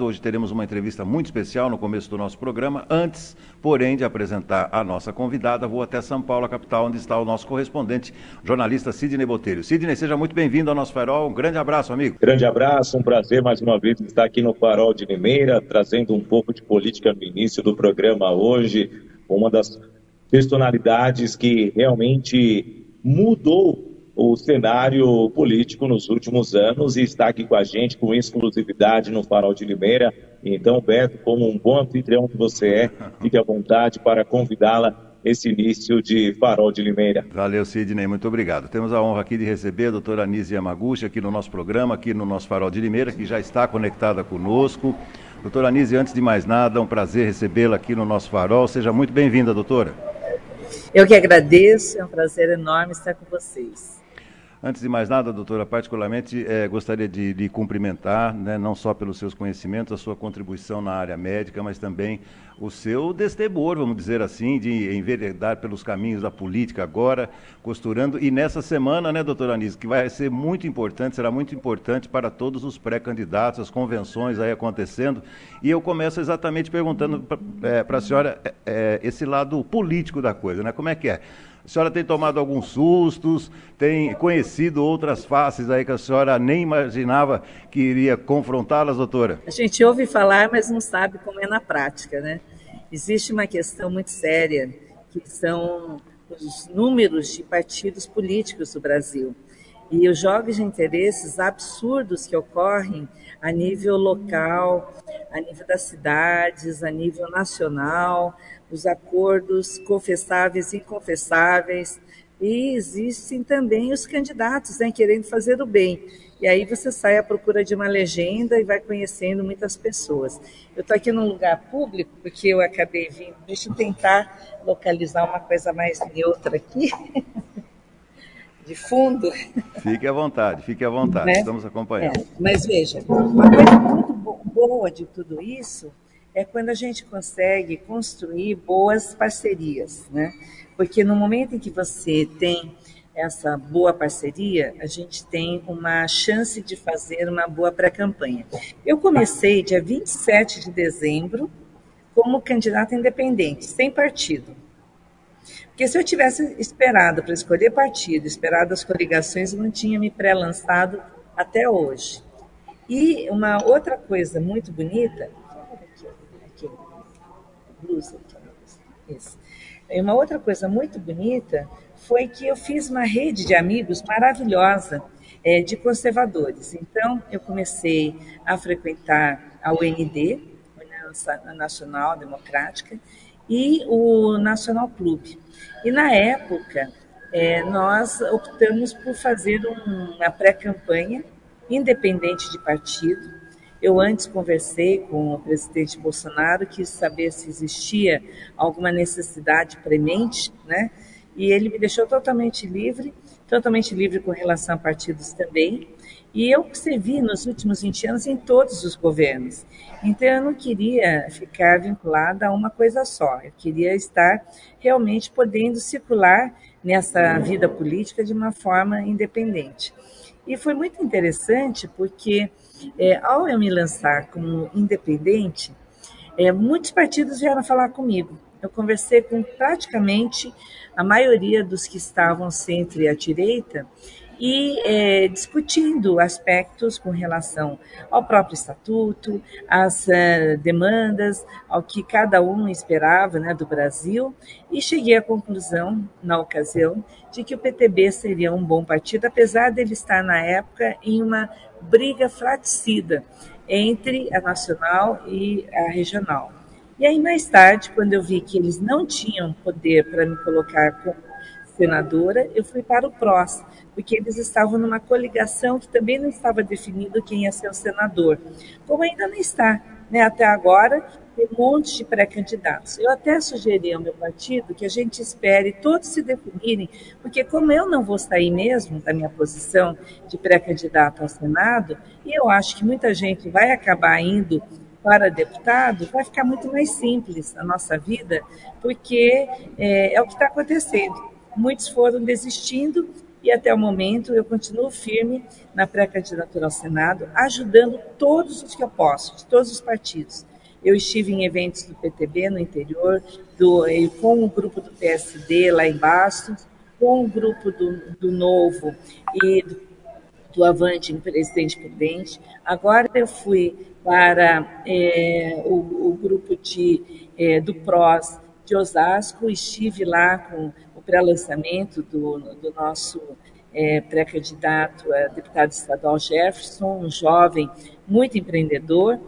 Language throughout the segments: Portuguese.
Hoje teremos uma entrevista muito especial no começo do nosso programa. Antes, porém, de apresentar a nossa convidada, vou até São Paulo, a capital, onde está o nosso correspondente, jornalista Sidney Botelho. Sidney, seja muito bem-vindo ao nosso Farol. Um grande abraço, amigo. Grande abraço, um prazer mais uma vez estar aqui no Farol de Limeira, trazendo um pouco de política no início do programa hoje. Uma das personalidades que realmente mudou o cenário político nos últimos anos e está aqui com a gente com exclusividade no Farol de Limeira. Então, Beto, como um bom anfitrião que você é, fique à vontade para convidá-la esse início de Farol de Limeira. Valeu, Sidney, muito obrigado. Temos a honra aqui de receber a doutora Anise Yamaguchi aqui no nosso programa, aqui no nosso Farol de Limeira, que já está conectada conosco. Doutora Anise, antes de mais nada, é um prazer recebê-la aqui no nosso Farol. Seja muito bem-vinda, doutora. Eu que agradeço, é um prazer enorme estar com vocês. Antes de mais nada, doutora, particularmente é, gostaria de, de cumprimentar, né, não só pelos seus conhecimentos, a sua contribuição na área médica, mas também o seu destemor, vamos dizer assim, de enveredar pelos caminhos da política agora, costurando. E nessa semana, né, doutora Anise, que vai ser muito importante, será muito importante para todos os pré-candidatos, as convenções aí acontecendo. E eu começo exatamente perguntando para é, a senhora é, esse lado político da coisa, né? Como é que é? A senhora tem tomado alguns sustos, tem conhecido outras faces aí que a senhora nem imaginava que iria confrontá-las, doutora? A gente ouve falar, mas não sabe como é na prática, né? Existe uma questão muito séria, que são os números de partidos políticos do Brasil. E os jogos de interesses absurdos que ocorrem a nível local, a nível das cidades, a nível nacional, os acordos confessáveis e inconfessáveis, e existem também os candidatos né, querendo fazer o bem. E aí você sai à procura de uma legenda e vai conhecendo muitas pessoas. Eu estou aqui num lugar público porque eu acabei vindo. Deixa eu tentar localizar uma coisa mais neutra aqui. de fundo. Fique à vontade, fique à vontade, né? estamos acompanhando. É, mas veja, uma coisa muito boa de tudo isso é quando a gente consegue construir boas parcerias, né? Porque no momento em que você tem essa boa parceria, a gente tem uma chance de fazer uma boa pré-campanha. Eu comecei dia 27 de dezembro como candidata independente, sem partido. Porque se eu tivesse esperado para escolher partido, esperado as coligações, eu não tinha me pré-lançado até hoje. E uma outra coisa muito bonita blusa. Isso. E uma outra coisa muito bonita foi que eu fiz uma rede de amigos maravilhosa é, de conservadores. Então, eu comecei a frequentar a UND, União Nacional Democrática, e o Nacional Clube. E na época, é, nós optamos por fazer uma pré-campanha independente de partido, eu antes conversei com o presidente Bolsonaro, quis saber se existia alguma necessidade premente, né? E ele me deixou totalmente livre, totalmente livre com relação a partidos também. E eu servi nos últimos 20 anos em todos os governos. Então eu não queria ficar vinculada a uma coisa só. Eu queria estar realmente podendo circular nessa vida política de uma forma independente. E foi muito interessante porque, é, ao eu me lançar como independente, é, muitos partidos vieram falar comigo. Eu conversei com praticamente a maioria dos que estavam sempre à direita e é, discutindo aspectos com relação ao próprio estatuto, às uh, demandas, ao que cada um esperava né, do Brasil, e cheguei à conclusão, na ocasião, de que o PTB seria um bom partido, apesar dele estar, na época, em uma briga fraticida entre a nacional e a regional. E aí, mais tarde, quando eu vi que eles não tinham poder para me colocar como senadora, eu fui para o PROS, porque eles estavam numa coligação que também não estava definido quem ia ser o senador, como ainda não está. Né? Até agora, tem um monte de pré-candidatos. Eu até sugeri ao meu partido que a gente espere todos se definirem, porque como eu não vou sair mesmo da minha posição de pré-candidato ao Senado, e eu acho que muita gente vai acabar indo para deputado, vai ficar muito mais simples a nossa vida, porque é, é o que está acontecendo. Muitos foram desistindo e até o momento eu continuo firme na pré-candidatura ao Senado, ajudando todos os que eu posso, de todos os partidos. Eu estive em eventos do PTB no interior, do, com o grupo do PSD lá em Bastos, com o grupo do, do Novo e do, do Avante em Presidente Prudente. Agora eu fui para é, o, o, grupo de, é, do PROS de Osasco, estive lá com pré-lançamento do, do nosso é, pré-candidato a deputado estadual Jefferson, um jovem muito empreendedor.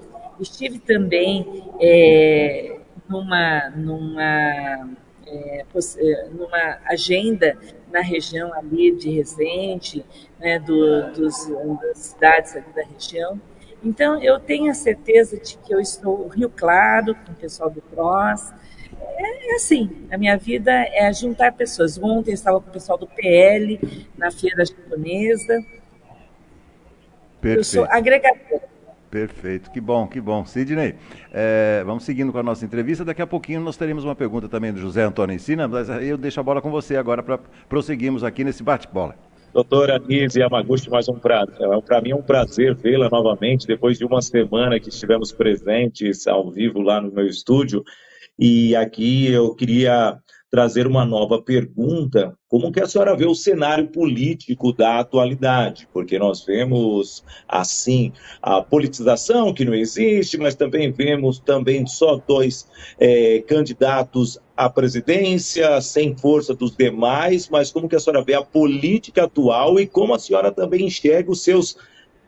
Estive também é, numa, numa, é, é, numa agenda na região ali de Resende, né, do, dos, das cidades ali da região. Então, eu tenho a certeza de que eu estou Rio Claro, com o pessoal do PROS, é, é assim, a minha vida é juntar pessoas. Ontem eu estava com o pessoal do PL na feira japonesa. Perfeito. Eu sou agregadora. Perfeito, que bom, que bom. Sidney, é, vamos seguindo com a nossa entrevista. Daqui a pouquinho nós teremos uma pergunta também do José Antônio Ensina, mas eu deixo a bola com você agora para prosseguirmos aqui nesse bate-bola. Doutora Nise Yamaguchi, mais um prazer. É, Para mim é um prazer vê-la novamente, depois de uma semana que estivemos presentes ao vivo lá no meu estúdio. E aqui eu queria trazer uma nova pergunta. Como que a senhora vê o cenário político da atualidade? Porque nós vemos, assim, a politização que não existe, mas também vemos também só dois é, candidatos à presidência, sem força dos demais, mas como que a senhora vê a política atual e como a senhora também enxerga os seus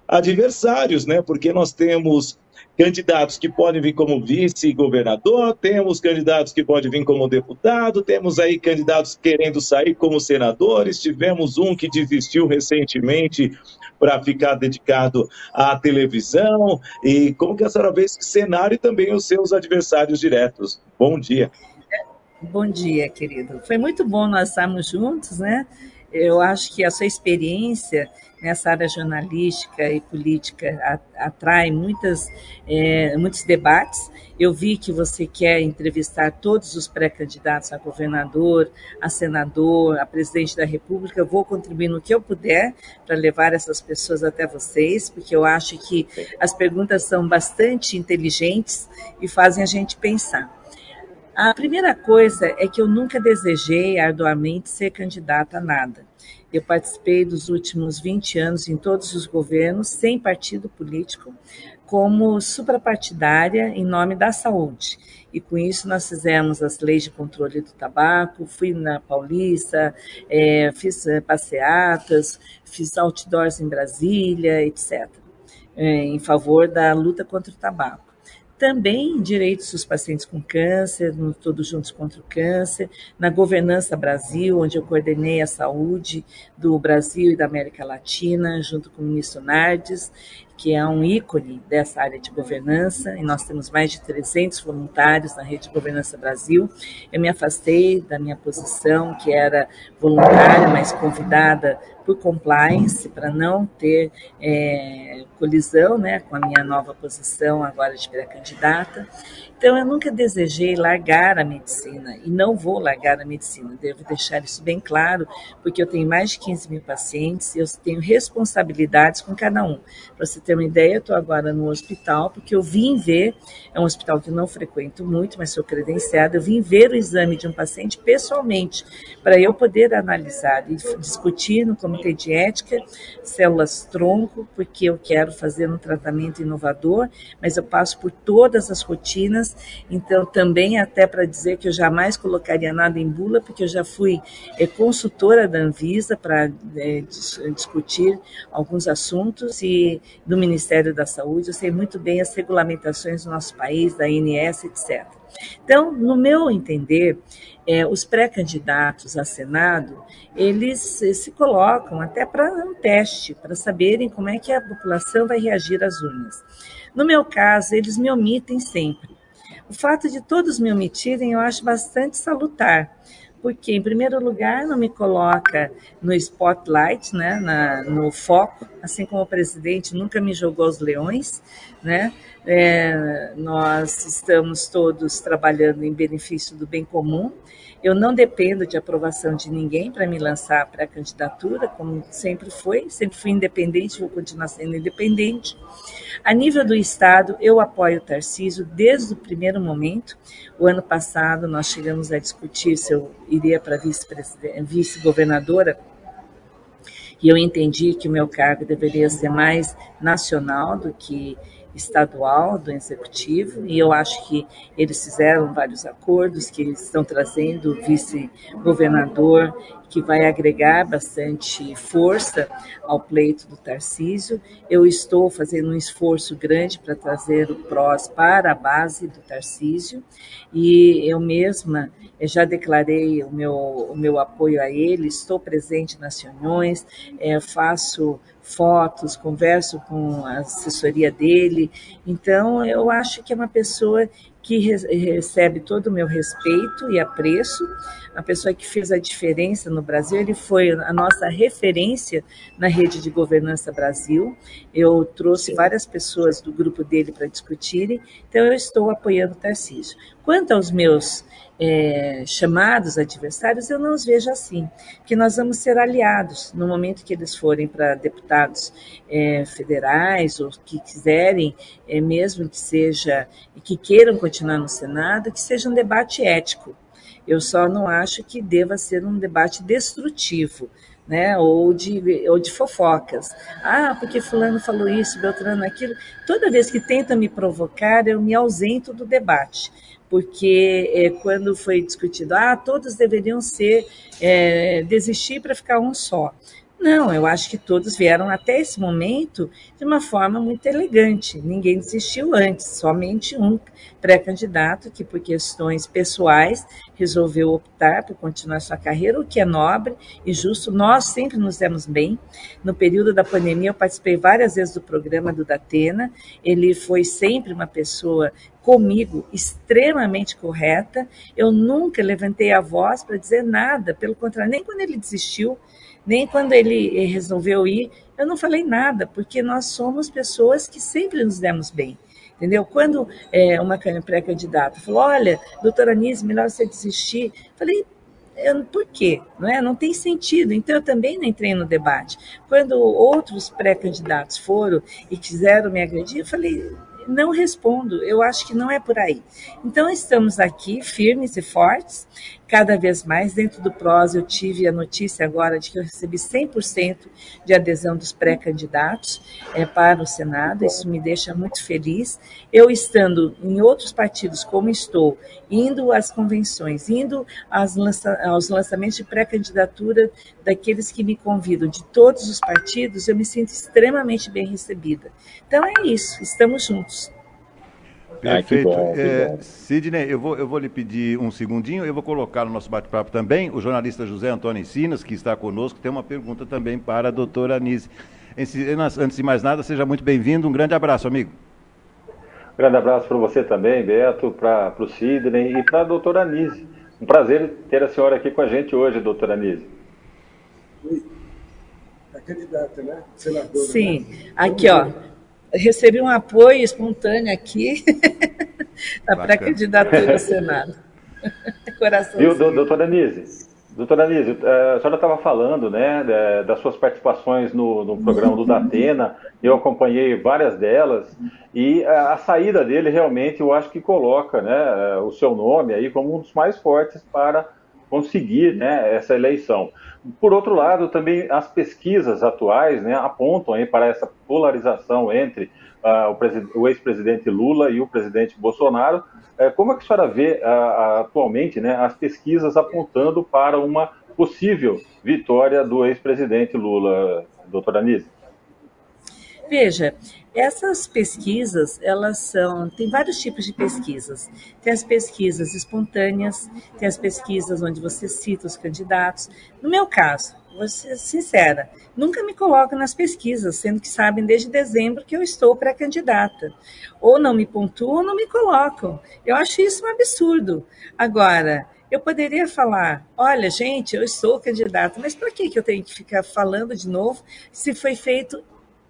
adversários, né? Porque nós temos candidatos que podem vir como vice-governador, temos candidatos que podem vir como deputado, temos aí candidatos querendo sair como senadores, tivemos um que desistiu recentemente para ficar dedicado à televisão. E como que a senhora vê esse cenário e também os seus adversários diretos? Bom dia. Bom dia, querido. Foi muito bom nós estarmos juntos, né? Eu acho que a sua experiência nessa área jornalística e política atrai muitas, é, muitos debates. Eu vi que você quer entrevistar todos os pré-candidatos a governador, a senador, a presidente da República. Eu vou contribuir no que eu puder para levar essas pessoas até vocês, porque eu acho que as perguntas são bastante inteligentes e fazem a gente pensar. A primeira coisa é que eu nunca desejei arduamente ser candidata a nada. Eu participei dos últimos 20 anos em todos os governos, sem partido político, como suprapartidária em nome da saúde. E com isso nós fizemos as leis de controle do tabaco, fui na Paulista, é, fiz é, passeatas, fiz outdoors em Brasília, etc., é, em favor da luta contra o tabaco também direitos dos pacientes com câncer, no Todos Juntos contra o Câncer, na Governança Brasil, onde eu coordenei a saúde do Brasil e da América Latina, junto com o ministro Nardes, que é um ícone dessa área de governança, e nós temos mais de 300 voluntários na Rede de Governança Brasil. Eu me afastei da minha posição, que era voluntária, mas convidada por compliance, para não ter é, colisão né, com a minha nova posição agora de pré-candidata. Então, eu nunca desejei largar a medicina e não vou largar a medicina, devo deixar isso bem claro, porque eu tenho mais de 15 mil pacientes e eu tenho responsabilidades com cada um. Para você ter uma ideia, eu estou agora no hospital, porque eu vim ver, é um hospital que eu não frequento muito, mas sou credenciada, eu vim ver o exame de um paciente pessoalmente, para eu poder analisar e discutir no comitê de ética células tronco, porque eu quero fazer um tratamento inovador, mas eu passo por todas as rotinas então também até para dizer que eu jamais colocaria nada em bula, porque eu já fui é, consultora da Anvisa para é, discutir alguns assuntos e do Ministério da Saúde, eu sei muito bem as regulamentações do nosso país, da INS, etc. Então, no meu entender, é, os pré-candidatos a Senado, eles se colocam até para um teste, para saberem como é que a população vai reagir às urnas. No meu caso, eles me omitem sempre. O fato de todos me omitirem eu acho bastante salutar, porque, em primeiro lugar, não me coloca no spotlight, né, na, no foco, assim como o presidente nunca me jogou aos leões, né, é, nós estamos todos trabalhando em benefício do bem comum. Eu não dependo de aprovação de ninguém para me lançar para a candidatura, como sempre foi, sempre fui independente, vou continuar sendo independente. A nível do Estado, eu apoio o Tarcísio desde o primeiro momento. O ano passado, nós chegamos a discutir se eu iria para vice-governadora, e eu entendi que o meu cargo deveria ser mais nacional do que estadual do executivo e eu acho que eles fizeram vários acordos que eles estão trazendo o vice-governador que vai agregar bastante força ao pleito do Tarcísio. Eu estou fazendo um esforço grande para trazer o PROS para a base do Tarcísio e eu mesma já declarei o meu, o meu apoio a ele, estou presente nas reuniões, é, faço fotos, converso com a assessoria dele. Então, eu acho que é uma pessoa que recebe todo o meu respeito e apreço, a pessoa que fez a diferença no Brasil. Ele foi a nossa referência na rede de governança Brasil. Eu trouxe várias pessoas do grupo dele para discutirem, então eu estou apoiando o Tarcísio. Quanto aos meus é, chamados adversários, eu não os vejo assim, que nós vamos ser aliados no momento que eles forem para deputados é, federais ou que quiserem, é, mesmo que seja, que queiram continuar no Senado, que seja um debate ético. Eu só não acho que deva ser um debate destrutivo, né? Ou de, ou de fofocas. Ah, porque fulano falou isso, Beltrano aquilo. Toda vez que tenta me provocar, eu me ausento do debate porque é, quando foi discutido, ah, todos deveriam ser, é, desistir para ficar um só. Não, eu acho que todos vieram até esse momento de uma forma muito elegante. Ninguém desistiu antes, somente um pré-candidato que, por questões pessoais, resolveu optar por continuar sua carreira, o que é nobre e justo. Nós sempre nos demos bem. No período da pandemia, eu participei várias vezes do programa do Datena. Ele foi sempre uma pessoa comigo extremamente correta. Eu nunca levantei a voz para dizer nada, pelo contrário, nem quando ele desistiu nem quando ele resolveu ir, eu não falei nada, porque nós somos pessoas que sempre nos demos bem. Entendeu? Quando é, uma pré-candidata falou: Olha, doutora Anise, melhor você desistir. Falei: por quê? Não, é? não tem sentido. Então, eu também não entrei no debate. Quando outros pré-candidatos foram e quiseram me agredir, eu falei: não respondo, eu acho que não é por aí. Então, estamos aqui firmes e fortes, cada vez mais. Dentro do PROS, eu tive a notícia agora de que eu recebi 100% de adesão dos pré-candidatos é, para o Senado, isso me deixa muito feliz. Eu estando em outros partidos, como estou, indo às convenções, indo lança aos lançamentos de pré-candidatura daqueles que me convidam, de todos os partidos, eu me sinto extremamente bem recebida. Então é isso, estamos juntos. Perfeito. Ah, bom, é, Sidney, eu vou, eu vou lhe pedir um segundinho, eu vou colocar no nosso bate-papo também o jornalista José Antônio Encinas, que está conosco, tem uma pergunta também para a doutora Anise. Antes de mais nada, seja muito bem-vindo, um grande abraço, amigo. Um grande abraço para você também, Beto, para o Sidney e para a doutora Anise. Um prazer ter a senhora aqui com a gente hoje, doutora Anise. Oi. A candidata, né? Senadora. Sim. Né? Aqui, ó recebi um apoio espontâneo aqui da pré-candidatura ao Senado. Coração. Viu, doutora Nise? Doutora Nise, eh, a senhora estava falando né, das suas participações no, no programa do Datena, eu acompanhei várias delas, e a, a saída dele realmente eu acho que coloca né, eh, o seu nome aí como um dos mais fortes para conseguir né, essa eleição. Por outro lado, também as pesquisas atuais né, apontam aí para essa polarização entre uh, o, ex-presidente Lula e o presidente Bolsonaro. Uh, como é que a senhora vê uh, atualmente né, as pesquisas apontando para uma possível vitória do ex-presidente Lula, doutora Anise? Veja, essas pesquisas, elas são, tem vários tipos de pesquisas. Tem as pesquisas espontâneas, tem as pesquisas onde você cita os candidatos. No meu caso, vou ser sincera, nunca me coloco nas pesquisas, sendo que sabem desde dezembro que eu estou pré-candidata. Ou não me pontuam ou não me colocam. Eu acho isso um absurdo. Agora, eu poderia falar, olha, gente, eu sou candidata, mas para que eu tenho que ficar falando de novo se foi feito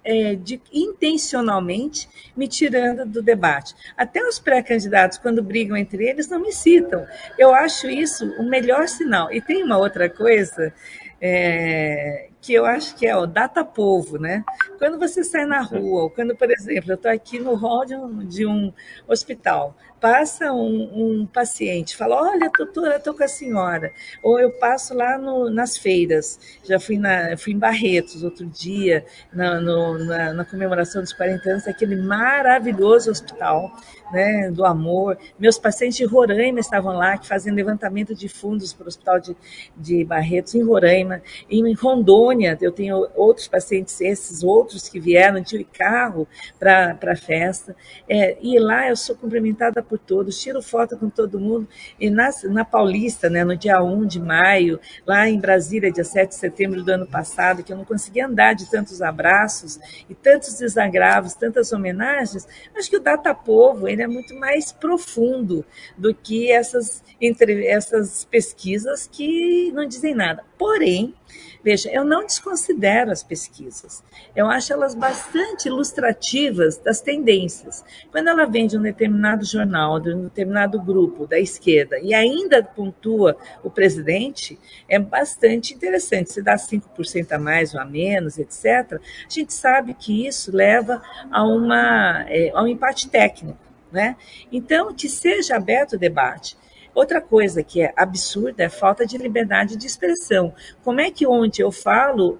é, de, intencionalmente me tirando do debate. Até os pré-candidatos, quando brigam entre eles, não me citam. Eu acho isso o melhor sinal. E tem uma outra coisa é, que eu acho que é o data povo, né? Quando você sai na rua, ou quando, por exemplo, eu estou aqui no hall de um, de um hospital, passa um, um, paciente, fala, olha, doutora, estou com a senhora. Ou eu passo lá no, nas feiras, já fui, na, fui em Barretos outro dia, na, no, na, na comemoração dos 40 anos daquele maravilhoso hospital, né, do amor. Meus pacientes de Roraima estavam lá, que faziam levantamento de fundos para o Hospital de, de Barretos, em Roraima. Em Rondônia, eu tenho outros pacientes, esses outros que vieram de carro para a festa. É, e lá eu sou cumprimentada por todos, tiro foto com todo mundo. E na, na Paulista, né, no dia 1 de maio, lá em Brasília, dia 7 de setembro do ano passado, que eu não conseguia andar de tantos abraços e tantos desagravos, tantas homenagens, acho que o Data Povo, ele é muito mais profundo do que essas, entre, essas pesquisas que não dizem nada. Porém, veja, eu não desconsidero as pesquisas. Eu acho elas bastante ilustrativas das tendências. Quando ela vem de um determinado jornal, de um determinado grupo da esquerda e ainda pontua o presidente, é bastante interessante. Se dá 5% a mais ou a menos, etc., a gente sabe que isso leva a, uma, é, a um empate técnico. Né? Então, que seja aberto o debate. Outra coisa que é absurda é a falta de liberdade de expressão. Como é que onde eu falo,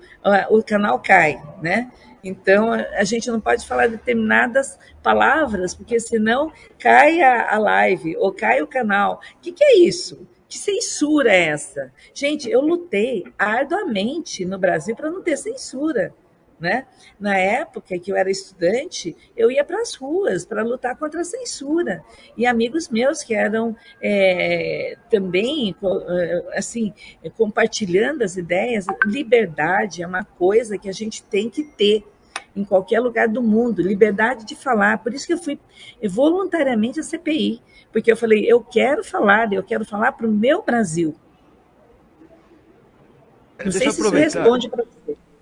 o canal cai, né? Então, a gente não pode falar determinadas palavras, porque senão cai a, live ou cai o canal. O que, que é isso? Que censura é essa? Gente, eu lutei arduamente no Brasil para não ter censura. Né? Na época que eu era estudante, eu ia para as ruas para lutar contra a censura. E amigos meus que eram é, também assim compartilhando as ideias, liberdade é uma coisa que a gente tem que ter em qualquer lugar do mundo, liberdade de falar. Por isso que eu fui voluntariamente à CPI, porque eu falei, eu quero falar, eu quero falar para o meu Brasil. Não Deixa sei se isso responde para você.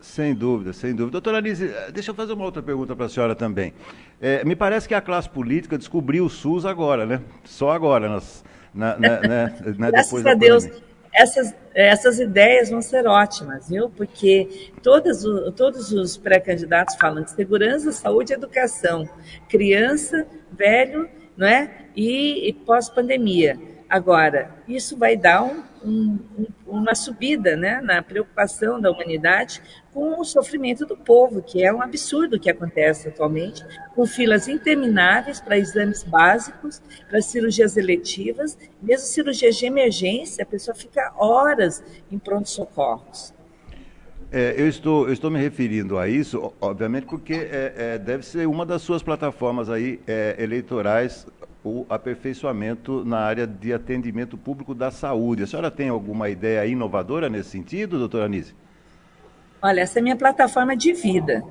Sem dúvida, sem dúvida. Doutora Anise, eh, deixa eu fazer uma outra pergunta para a senhora também. É, me parece que a classe política descobriu o SUS agora, né? Só agora, nas, na, na, né, né, Graças a Deus, essas, essas ideias vão ser ótimas, viu? Porque todos, todos os pré-candidatos falam de segurança, saúde e educação, criança, velho, não é? E, e pós-pandemia. Agora, isso vai dar um, um, uma subida né, na preocupação da humanidade com o sofrimento do povo, que é um absurdo que acontece atualmente, com filas intermináveis para exames básicos, para cirurgias eletivas, mesmo cirurgias de emergência, a pessoa fica horas em pronto-socorros. É, eu, estou, eu estou me referindo a isso, obviamente, porque é, é, deve ser uma das suas plataformas aí é, eleitorais o aperfeiçoamento na área de atendimento público da saúde. A senhora tem alguma ideia inovadora nesse sentido, doutora Anise? Olha, essa é minha plataforma de vida.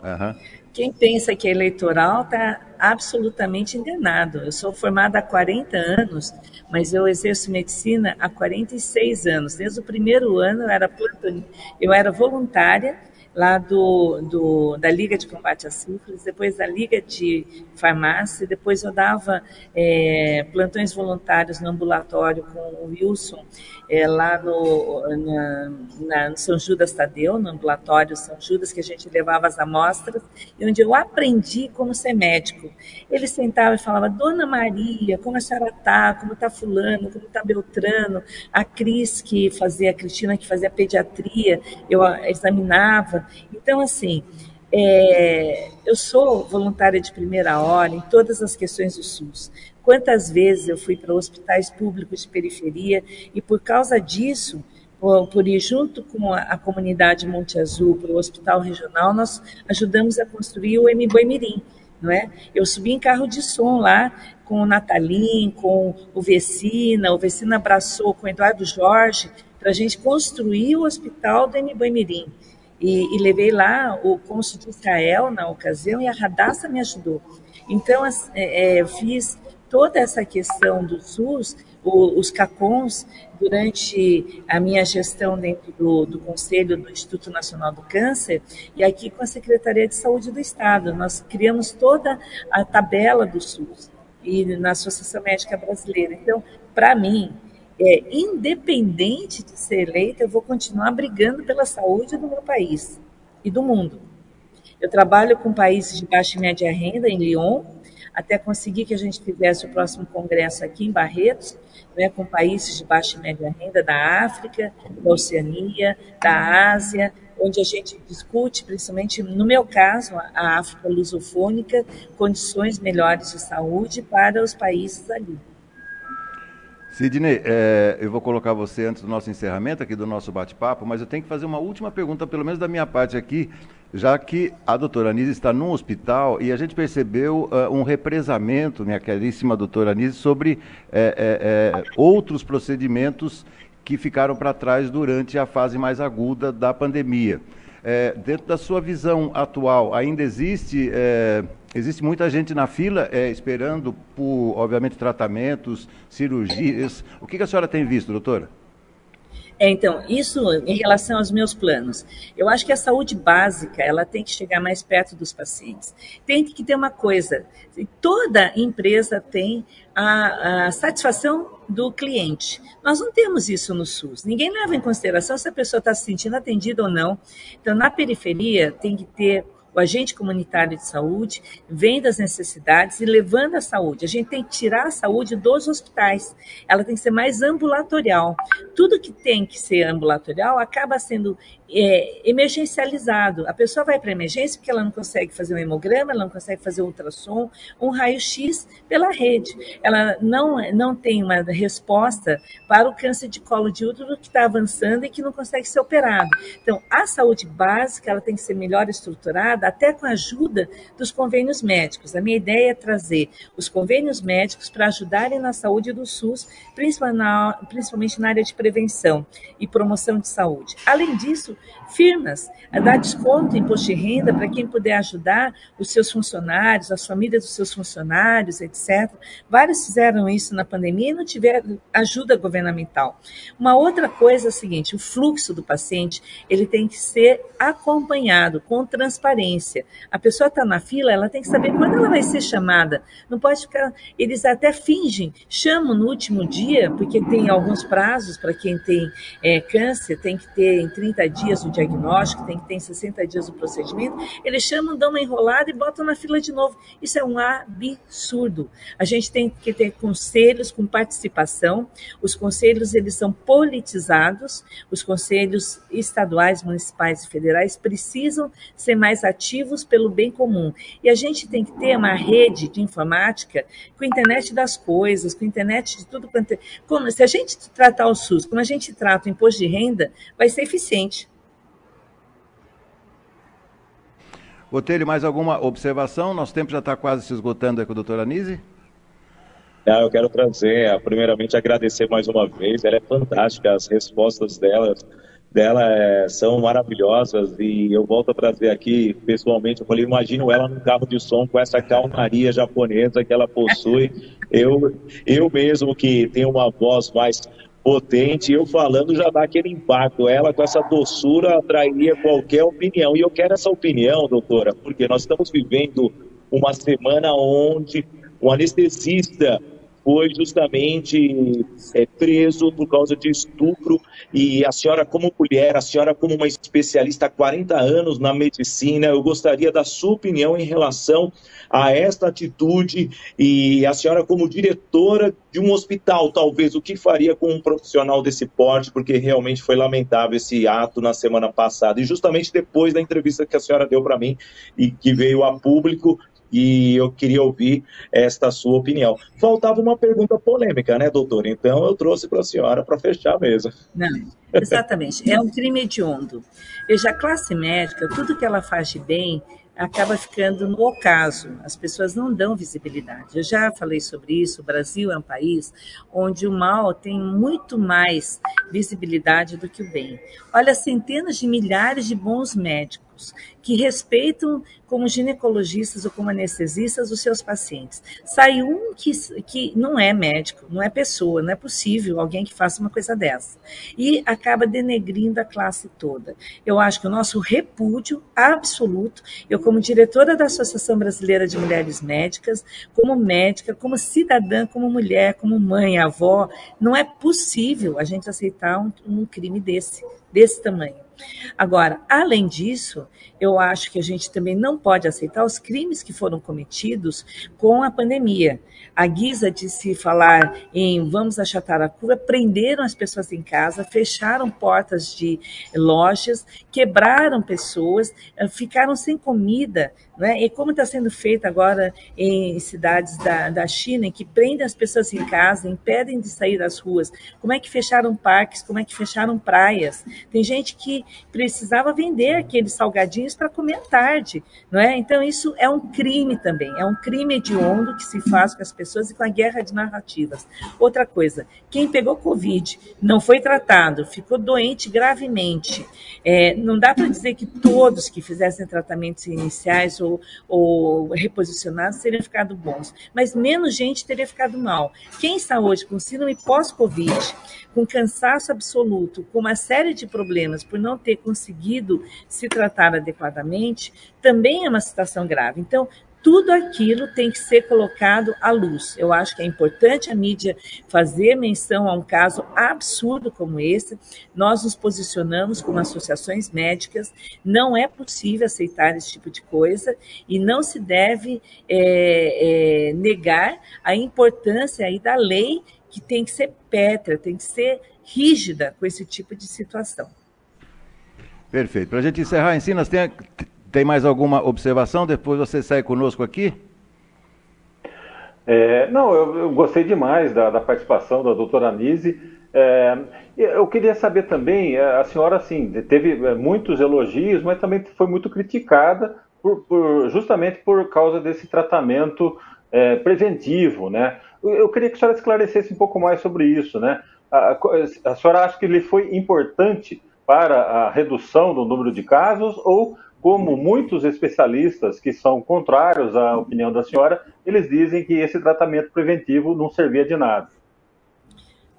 Uhum. Quem pensa que é eleitoral está absolutamente enganado. Eu sou formada há 40 anos, mas eu exerço medicina há 46 anos. Desde o primeiro ano eu era, eu era voluntária lá do, do, da Liga de Combate à Sífilis, depois da Liga de Farmácia, depois eu dava é, plantões voluntários no ambulatório com o Wilson, é, lá no, na, na, no São Judas Tadeu, no ambulatório São Judas, que a gente levava as amostras, e onde eu aprendi como ser médico. Ele sentava e falava, Dona Maria, como a senhora está, como está fulano, como está Beltrano, a Cris que fazia, a Cristina que fazia pediatria, eu examinava, então, assim, é, eu sou voluntária de primeira hora em todas as questões do SUS. Quantas vezes eu fui para hospitais públicos de periferia e por causa disso, por, por ir junto com a, a comunidade Monte Azul para o hospital regional, nós ajudamos a construir o MBoi Mirim, não é? Eu subi em carro de som lá com o Natalim, com o Vecina, o Vecina abraçou com o Eduardo Jorge para a gente construir o hospital do MBoi Mirim. E, e, levei lá o cônsul de Israel na ocasião e a Radassa me ajudou. Então, é, é, fiz toda essa questão do SUS, o, os CACONs, durante a minha gestão dentro do, do, Conselho do Instituto Nacional do Câncer, e aqui com a Secretaria de Saúde do Estado, nós criamos toda a tabela do SUS e na Associação Médica Brasileira. Então, para mim, é, independente de ser eleita, eu vou continuar brigando pela saúde do meu país e do mundo. Eu trabalho com países de baixa e média renda em Lyon, até conseguir que a gente fizesse o próximo congresso aqui em Barretos, né, com países de baixa e média renda da África, da Oceania, da Ásia, onde a gente discute, principalmente no meu caso, a África lusofônica, condições melhores de saúde para os países ali. Sidney, é, eu vou colocar você antes do nosso encerramento aqui do nosso bate-papo, mas eu tenho que fazer uma última pergunta, pelo menos da minha parte aqui, já que a doutora Anise está num hospital e a gente percebeu uh, um represamento, minha queridíssima doutora Anise, sobre é, é, outros procedimentos que ficaram para trás durante a fase mais aguda da pandemia. É, dentro da sua visão atual, ainda existe, é, existe muita gente na fila é, esperando por, obviamente, tratamentos, cirurgias. O que, que a senhora tem visto, doutora? É, então, isso em relação aos meus planos. Eu acho que a saúde básica, ela tem que chegar mais perto dos pacientes. Tem que ter uma coisa, toda empresa tem a, a satisfação do cliente. Nós não temos isso no SUS. Ninguém leva em consideração se a pessoa está se sentindo atendida ou não. Então, na periferia, tem que ter o agente comunitário de saúde, vendo as necessidades e levando a saúde. A gente tem que tirar a saúde dos hospitais. Ela tem que ser mais ambulatorial. Tudo que tem que ser ambulatorial acaba sendo é, emergencializado. A pessoa vai para emergência porque ela não consegue fazer um hemograma, ela não consegue fazer um ultrassom, um raio-x pela rede. Ela não, não tem uma resposta para o câncer de colo de útero que está avançando e que não consegue ser operado. Então, a saúde básica ela tem que ser melhor estruturada, até com a ajuda dos convênios médicos. A minha ideia é trazer os convênios médicos para ajudarem na saúde do SUS, principalmente na área de prevenção e promoção de saúde. Além disso, firmas, a dar desconto em imposto de renda para quem puder ajudar os seus funcionários, as famílias dos seus funcionários, etc. Vários fizeram isso na pandemia e não tiveram ajuda governamental. Uma outra coisa é a seguinte, o fluxo do paciente, ele tem que ser acompanhado com transparência. A pessoa está na fila, ela tem que saber quando ela vai ser chamada. Não pode ficar, eles até fingem, chamam no último dia, porque tem alguns prazos para quem tem é, câncer, tem que ter em 30 dias o diagnóstico, tem que ter 60 dias o procedimento, eles chamam, dão uma enrolada e botam na fila de novo. Isso é um absurdo. A gente tem que ter conselhos com participação. Os conselhos, eles são politizados. Os conselhos estaduais, municipais e federais precisam ser mais ativos pelo bem comum. E a gente tem que ter uma rede de informática com a internet das coisas, com a internet de tudo quanto é. Como, se a gente tratar o SUS como a gente trata o imposto de renda, vai ser eficiente. Botelho, mais alguma observação? Nosso tempo já está quase se esgotando aí com a doutora Nise. Ah, eu quero trazer, primeiramente, agradecer mais uma vez. Ela é fantástica, as respostas dela, dela é, são maravilhosas e eu volto a trazer aqui, pessoalmente, eu falei, imagino ela num carro de som com essa calmaria japonesa que ela possui. Eu, eu mesmo que tenho uma voz mais potente, eu falando já dá aquele impacto. Ela com essa doçura atrairia qualquer opinião. E eu quero essa opinião, doutora, porque nós estamos vivendo uma semana onde o anestesista foi justamente é, preso por causa de estupro. E a senhora como mulher, a senhora como uma especialista há 40 anos na medicina, eu gostaria da sua opinião em relação a esta atitude. E a senhora como diretora de um hospital, talvez, o que faria com um profissional desse porte, porque realmente foi lamentável esse ato na semana passada. E justamente depois da entrevista que a senhora deu para mim e que veio a público, e eu queria ouvir esta sua opinião. Faltava uma pergunta polêmica, né, doutor? Então eu trouxe para a senhora para fechar mesa. Não, exatamente. É um crime hediondo. Veja, a classe médica, tudo que ela faz de bem, acaba ficando no ocaso. As pessoas não dão visibilidade. Eu já falei sobre isso. O Brasil é um país onde o mal tem muito mais visibilidade do que o bem. Olha, centenas de milhares de bons médicos médicos que respeitam como ginecologistas ou como anestesistas os seus pacientes. Sai um que, que não é médico, não é pessoa, não é possível alguém que faça uma coisa dessa. E acaba denegrindo a classe toda. Eu acho que o nosso repúdio absoluto, eu como diretora da Associação Brasileira de Mulheres Médicas, como médica, como cidadã, como mulher, como mãe, avó, não é possível a gente aceitar um, um crime desse, desse tamanho. Agora, além disso, eu acho que a gente também não pode aceitar os crimes que foram cometidos com a pandemia. A guisa de se falar em vamos achatar a curva, prenderam as pessoas em casa, fecharam portas de lojas, quebraram pessoas, eh, ficaram sem comida. Né? E como está sendo feito agora em cidades da, da China, em que prendem as pessoas em casa, impedem de sair das ruas, como é que fecharam parques, como é que fecharam praias? Tem gente que precisava vender aqueles salgadinhos para comer à tarde, não é? Então isso é um crime também, é um crime hediondo que se faz com as pessoas e com a guerra de narrativas. Outra coisa, quem pegou Covid não foi tratado, ficou doente gravemente, é, não dá para dizer que todos que fizessem tratamentos iniciais ou reposicionados teriam ficado bons, mas menos gente teria ficado mal. Quem está hoje com síndrome pós-Covid, com cansaço absoluto, com uma série de problemas por não ter conseguido se tratar adequadamente, também é uma situação grave. Então, tudo aquilo tem que ser colocado à luz. Eu acho que é importante a mídia fazer menção a um caso absurdo como esse. Nós nos posicionamos como associações médicas. Não é possível aceitar esse tipo de coisa e não se deve é, é, negar a importância aí da lei que tem que ser pétrea, tem que ser rígida com esse tipo de situação. Perfeito. Para a gente encerrar, Ensinas, tem, tem mais alguma observação? Depois você sai conosco aqui? É, não, eu, eu, gostei demais da, da, participação da doutora Anise. É, eu queria saber também, é, a senhora assim, teve é, muitos elogios, mas também foi muito criticada por, por, justamente por causa desse tratamento é, preventivo, né? Eu queria que a senhora esclarecesse um pouco mais sobre isso, né? A, a senhora acha que ele foi importante para a redução do número de casos ou como muitos especialistas que são contrários à opinião da senhora, eles dizem que esse tratamento preventivo não servia de nada.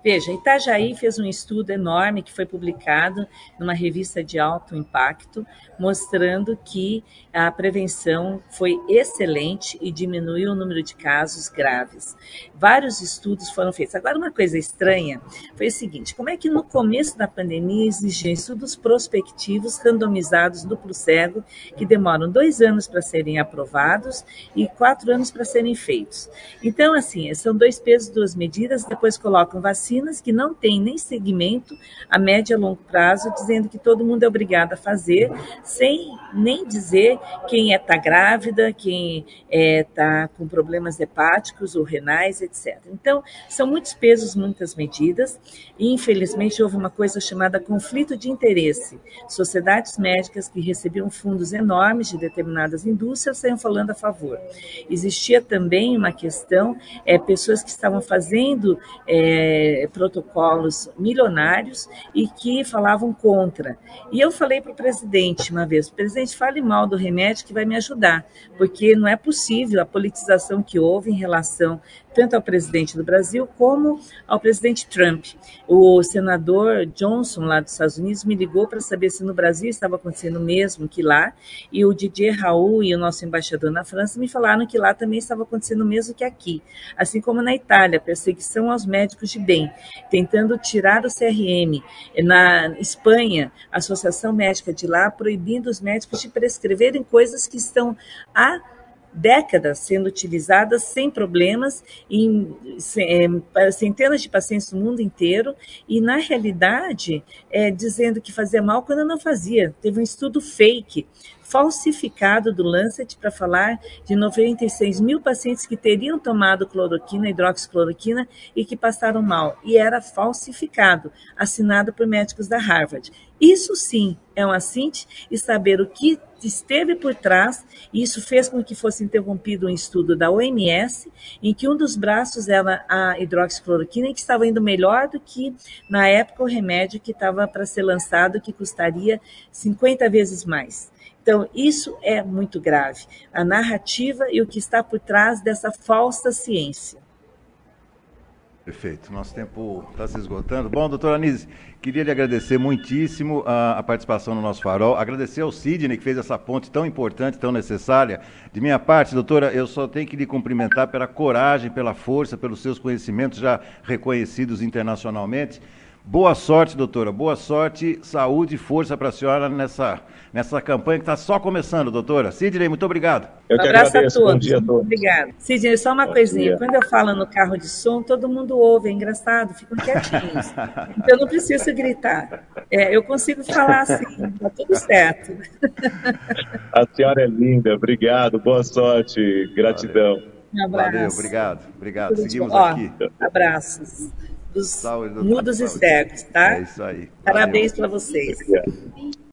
Veja, Itajaí fez um estudo enorme que foi publicado numa revista de alto impacto, mostrando que a prevenção foi excelente e diminuiu o número de casos graves. Vários estudos foram feitos. Agora, uma coisa estranha foi o seguinte: como é que no começo da pandemia existiam estudos prospectivos randomizados duplo cego que demoram dois anos para serem aprovados e quatro anos para serem feitos? Então, assim, são dois pesos, duas medidas, depois colocam vacina vacinas que não têm nem segmento a médio e longo prazo, dizendo que todo mundo é obrigado a fazer, sem nem dizer quem está é, tá grávida, quem está é, tá com problemas hepáticos ou renais, etc. Então, são muitos pesos, muitas medidas, e infelizmente houve uma coisa chamada conflito de interesse. Sociedades médicas que recebiam fundos enormes de determinadas indústrias saíam falando a favor. Existia também uma questão, é, pessoas que estavam fazendo é, protocolos milionários e que falavam contra. E eu falei para o presidente uma vez: presidente, fale mal do remédio que vai me ajudar, porque não é possível a politização que houve em relação tanto ao presidente do Brasil como ao presidente Trump. O senador Johnson, lá dos Estados Unidos, me ligou para saber se no Brasil estava acontecendo o mesmo que lá, e o Didier Raul e o nosso embaixador na França me falaram que lá também estava acontecendo o mesmo que aqui. Assim como na Itália, perseguição aos médicos de bem, tentando tirar o CRM. Na Espanha, a Associação Médica de lá proibindo os médicos de prescreverem coisas que estão a décadas sendo utilizadas sem problemas em é, centenas de pacientes no mundo inteiro e, na realidade, é, dizendo que fazia mal quando não fazia. Teve um estudo fake falsificado do Lancet para falar de 96 mil pacientes que teriam tomado cloroquina, hidroxicloroquina e que passaram mal. E era falsificado, assinado por médicos da Harvard. Isso sim é um assinte e saber o que esteve por trás, e isso fez com que fosse interrompido um estudo da OMS, em que um dos braços era a hidroxicloroquina, que estava indo melhor do que, na época, o remédio que estava para ser lançado, que custaria 50 vezes mais. Então, isso é muito grave. A narrativa e o que está por trás dessa falsa ciência. Perfeito. Nosso tempo está se esgotando. Bom, doutora Anise, queria lhe agradecer muitíssimo a, a, participação no nosso farol. Agradecer ao Sidney, que fez essa ponte tão importante, tão necessária. De minha parte, doutora, eu só tenho que lhe cumprimentar pela coragem, pela força, pelos seus conhecimentos já reconhecidos internacionalmente. Boa sorte, doutora. Boa sorte, saúde e força para a senhora nessa, nessa campanha que está só começando, doutora. Sidney, muito obrigado. Eu um abraço agradeço. a todos. Bom dia a todos. Obrigado. Sidney, só uma Bom coisinha. Dia. Quando eu falo no carro de som, todo mundo ouve. É engraçado, ficam quietinhos. então eu não preciso gritar. É, eu consigo falar assim, está tudo certo. a senhora é linda. Obrigado. Boa sorte. Gratidão. Valeu. Um abraço. Valeu, obrigado. Obrigado. Seguimos Ó, aqui. Abraços dos saúde, mudos e cegos, tá? É isso aí. Parabéns para vocês.